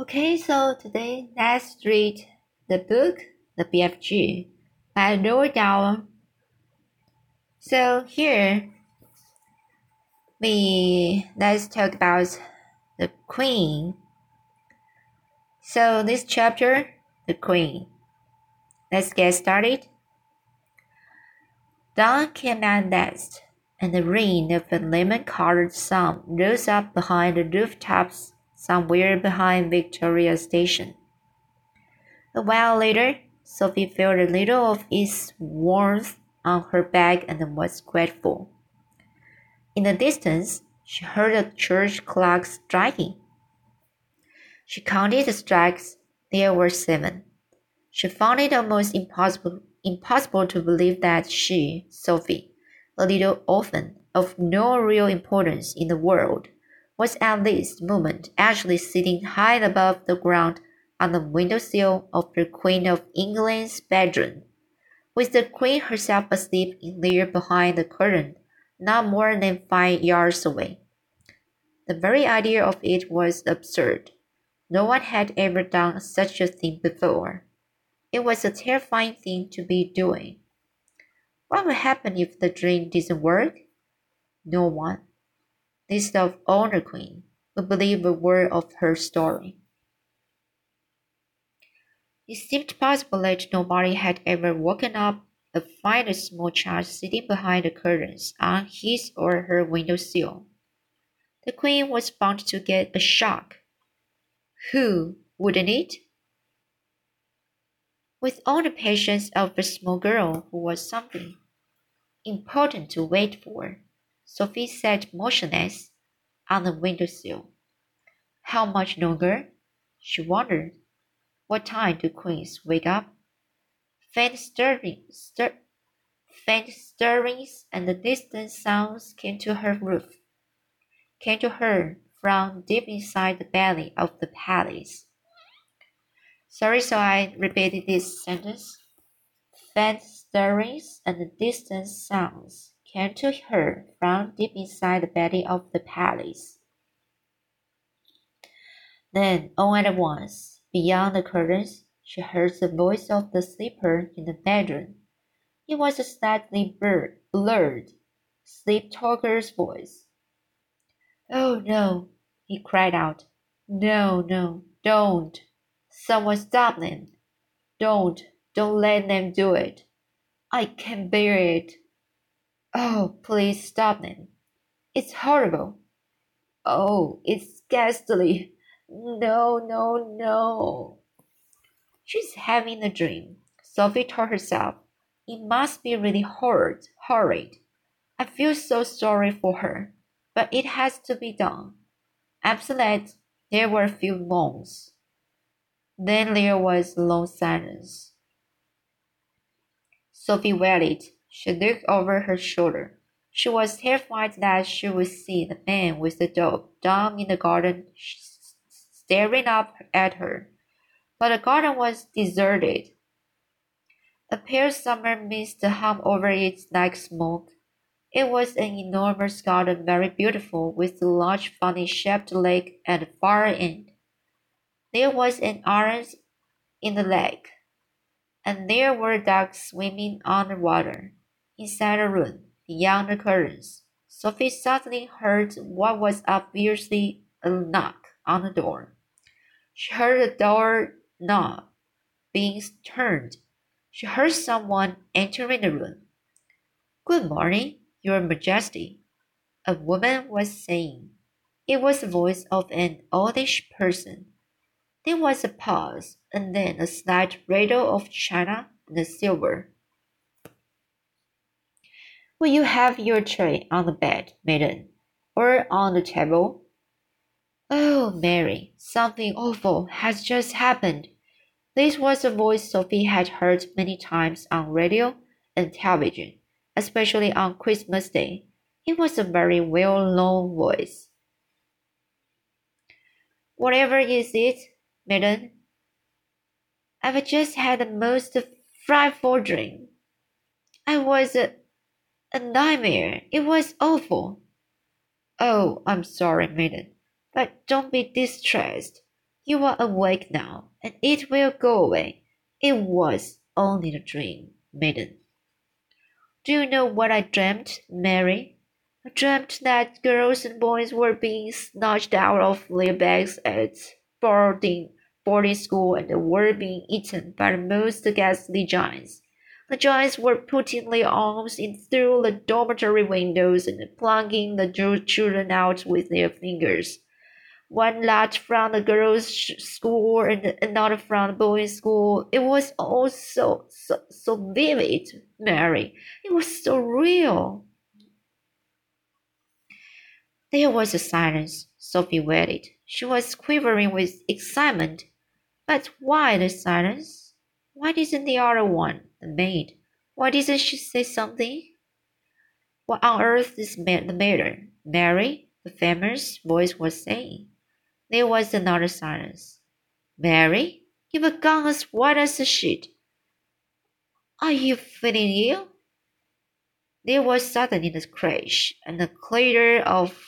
Okay, so today let's read the book The BFG by Roald Dahl. So here we let's talk about the Queen. So this chapter, the Queen. Let's get started. Dawn came at last, and the rain of a lemon-colored sun rose up behind the rooftops somewhere behind Victoria Station. A while later, Sophie felt a little of its warmth on her back and was grateful. In the distance, she heard a church clock striking. She counted the strikes. There were seven. She found it almost impossible, impossible to believe that she, Sophie, a little orphan of no real importance in the world, was at this moment actually sitting high above the ground on the windowsill of the Queen of England's bedroom, with the Queen herself asleep in there behind the curtain, not more than five yards away. The very idea of it was absurd. No one had ever done such a thing before. It was a terrifying thing to be doing. What would happen if the dream didn't work? No one least of all the queen, would believe a word of her story. It seemed possible that nobody had ever woken up and find a small child sitting behind the curtains on his or her window sill. The queen was bound to get a shock. Who wouldn't it? With all the patience of a small girl who was something important to wait for, Sophie sat motionless on the windowsill. How much longer? She wondered. What time do queens wake up? Faint stirrings, stir, faint stirrings and distant sounds came to her roof, came to her from deep inside the belly of the palace. Sorry, so I repeated this sentence. Faint stirrings and distant sounds came to her from deep inside the belly of the palace. Then, all at once, beyond the curtains, she heard the voice of the sleeper in the bedroom. It was a slightly blurred, sleep talker's voice. Oh no, he cried out. No, no, don't. Someone stop them. Don't, don't let them do it. I can't bear it. Oh, please stop them. It's horrible. Oh, it's ghastly. No, no, no. She's having a dream. Sophie told herself. It must be really horrid, horrid. I feel so sorry for her, but it has to be done. After that, there were a few moans. Then there was a long silence. Sophie waited she looked over her shoulder. She was terrified that she would see the man with the dog down in the garden staring up at her. But the garden was deserted. A pale summer mist hung over it like smoke. It was an enormous garden, very beautiful, with a large funny shaped lake at the far end. There was an orange in the lake, and there were ducks swimming on the water. Inside the room, beyond the curtains, Sophie suddenly heard what was obviously a knock on the door. She heard the door knob being turned. She heard someone entering the room. Good morning, Your Majesty, a woman was saying. It was the voice of an oldish person. There was a pause, and then a slight rattle of china and silver. Will you have your tray on the bed, maiden, or on the table? Oh, Mary, something awful has just happened. This was a voice Sophie had heard many times on radio and television, especially on Christmas Day. It was a very well known voice. Whatever is it, maiden? I've just had the most frightful dream. I was a nightmare. It was awful. Oh, I'm sorry, maiden, but don't be distressed. You are awake now, and it will go away. It was only a dream, maiden. Do you know what I dreamt, Mary? I dreamt that girls and boys were being snatched out of their bags at boarding boarding school and were being eaten by the most ghastly giants. The giants were putting their arms in through the dormitory windows and plucking the children out with their fingers. One lot from the girls' school and another from the boys' school. It was all so, so, so vivid, Mary. It was so real. There was a silence. Sophie waited. She was quivering with excitement. But why the silence? Why didn't the other one, the maid, why didn't she say something? What on earth is the matter, Mary? The famous voice was saying. There was another silence. Mary, you've gone as white as a sheet. Are you feeling ill? There was suddenly a crash and a clatter of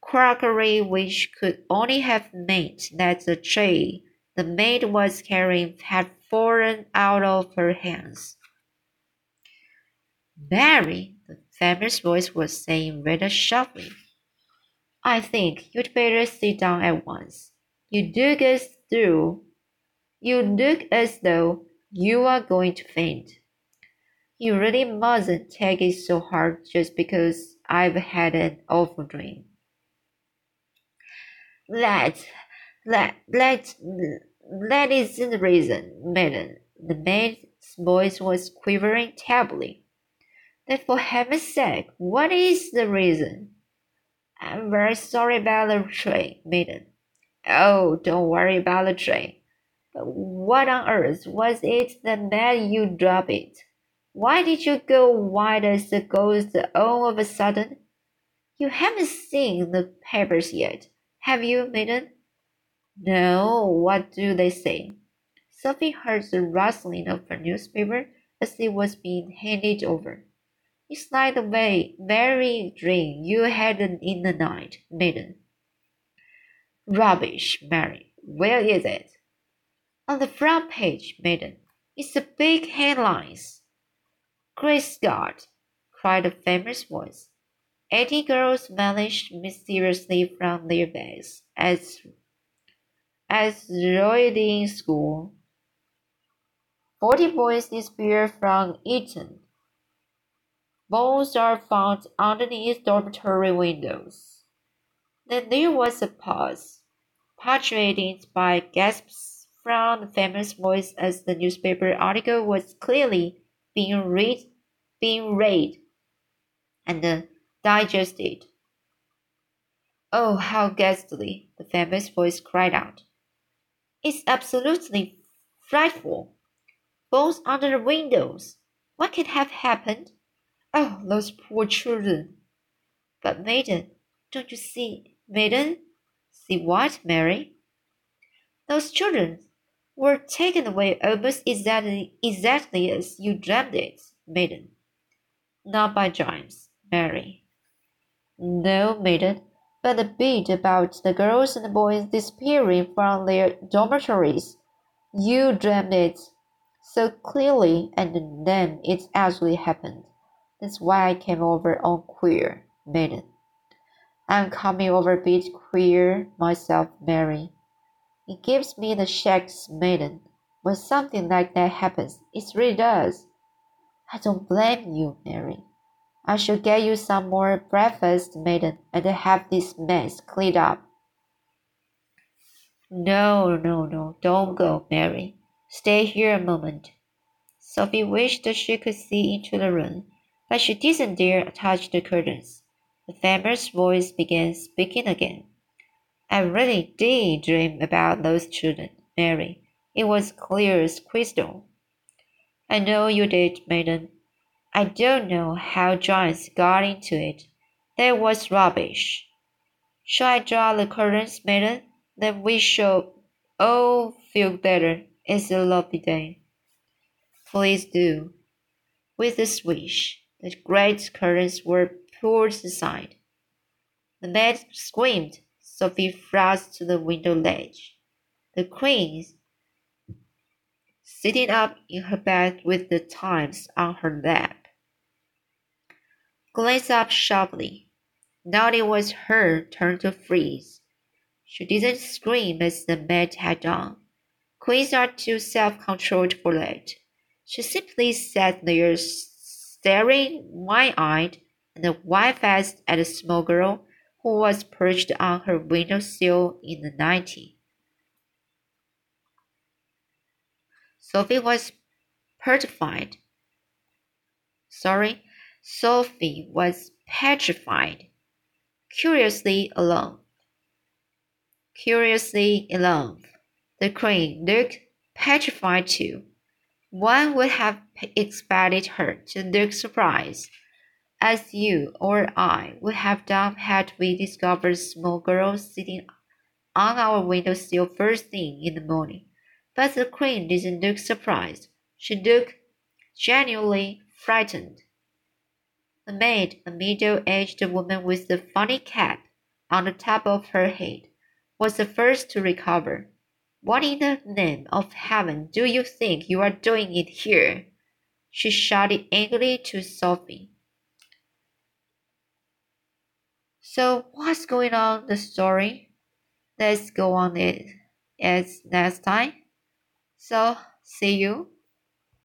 crockery which could only have meant that the tray the maid was carrying had fallen out of her hands. Mary, the famous voice was saying rather sharply, I think you'd better sit down at once. You look as though you look as though you are going to faint. You really mustn't take it so hard just because I've had an awful dream. That that that that isn't the reason, maiden. The maid's voice was quivering terribly. Then for heaven's sake, what is the reason? I'm very sorry about the tray, maiden. Oh, don't worry about the tray. But what on earth was it that made you drop it? Why did you go white as a ghost all of a sudden? You haven't seen the papers yet, have you, maiden? No, what do they say? Sophie heard the rustling of a newspaper as it was being handed over. It's like the way, very dream you had in the night, maiden. Rubbish, Mary. Where is it? On the front page, maiden. It's the big headlines. Great Scott! cried a famous voice. Eighty girls vanished mysteriously from their beds as as Roedean School. Forty boys disappear from Eton. Bones are found underneath dormitory windows. Then there was a pause, punctuated by gasps from the famous voice as the newspaper article was clearly being read, being read, and digested. Oh, how ghastly! the famous voice cried out. It's absolutely frightful. Bones under the windows. What could have happened? Oh, those poor children. But, maiden, don't you see, maiden? See what, Mary? Those children were taken away almost exactly, exactly as you dreamed it, maiden. Not by giants, Mary. No, maiden, but the bit about the girls and boys disappearing from their dormitories. You dreamed it so clearly, and then it actually happened. That's why I came over on queer, maiden. I'm coming over a bit queer myself, Mary. It gives me the shakes, maiden. When something like that happens, it really does. I don't blame you, Mary. I shall get you some more breakfast, maiden, and have this mess cleaned up. No, no, no, don't go, Mary. Stay here a moment. Sophie wished that she could see into the room, but she didn't dare touch the curtains. The famous voice began speaking again. I really did dream about those children, Mary. It was clear as crystal. I know you did, maiden, I don't know how giants got into it. That was rubbish. Shall I draw the curtains, maiden? Then we shall all feel better. It's a lovely day. Please do. With a swish, the great curtains were pulled aside. The maid screamed. Sophie froze to the window ledge. The queen, sitting up in her bed with the Times on her lap, glanced up sharply. Now it was her turn to freeze. She didn't scream as the maid had done. Queens are too self-controlled for that. She simply sat there staring wide-eyed and white-faced at a small girl who was perched on her window-sill in the nightie. Sophie was petrified. Sorry, Sophie was petrified, curiously alone. Curiously alone. The crane looked petrified too. One would have expected her to look surprised, as you or I would have done had we discovered small girl sitting on our window sill first thing in the morning. But the queen didn't look surprised. She looked genuinely frightened. The maid, a middle-aged woman with a funny cap on the top of her head, was the first to recover. What in the name of heaven do you think you are doing it here? She shouted angrily to Sophie. So what's going on the story? Let's go on it as next time. So see you.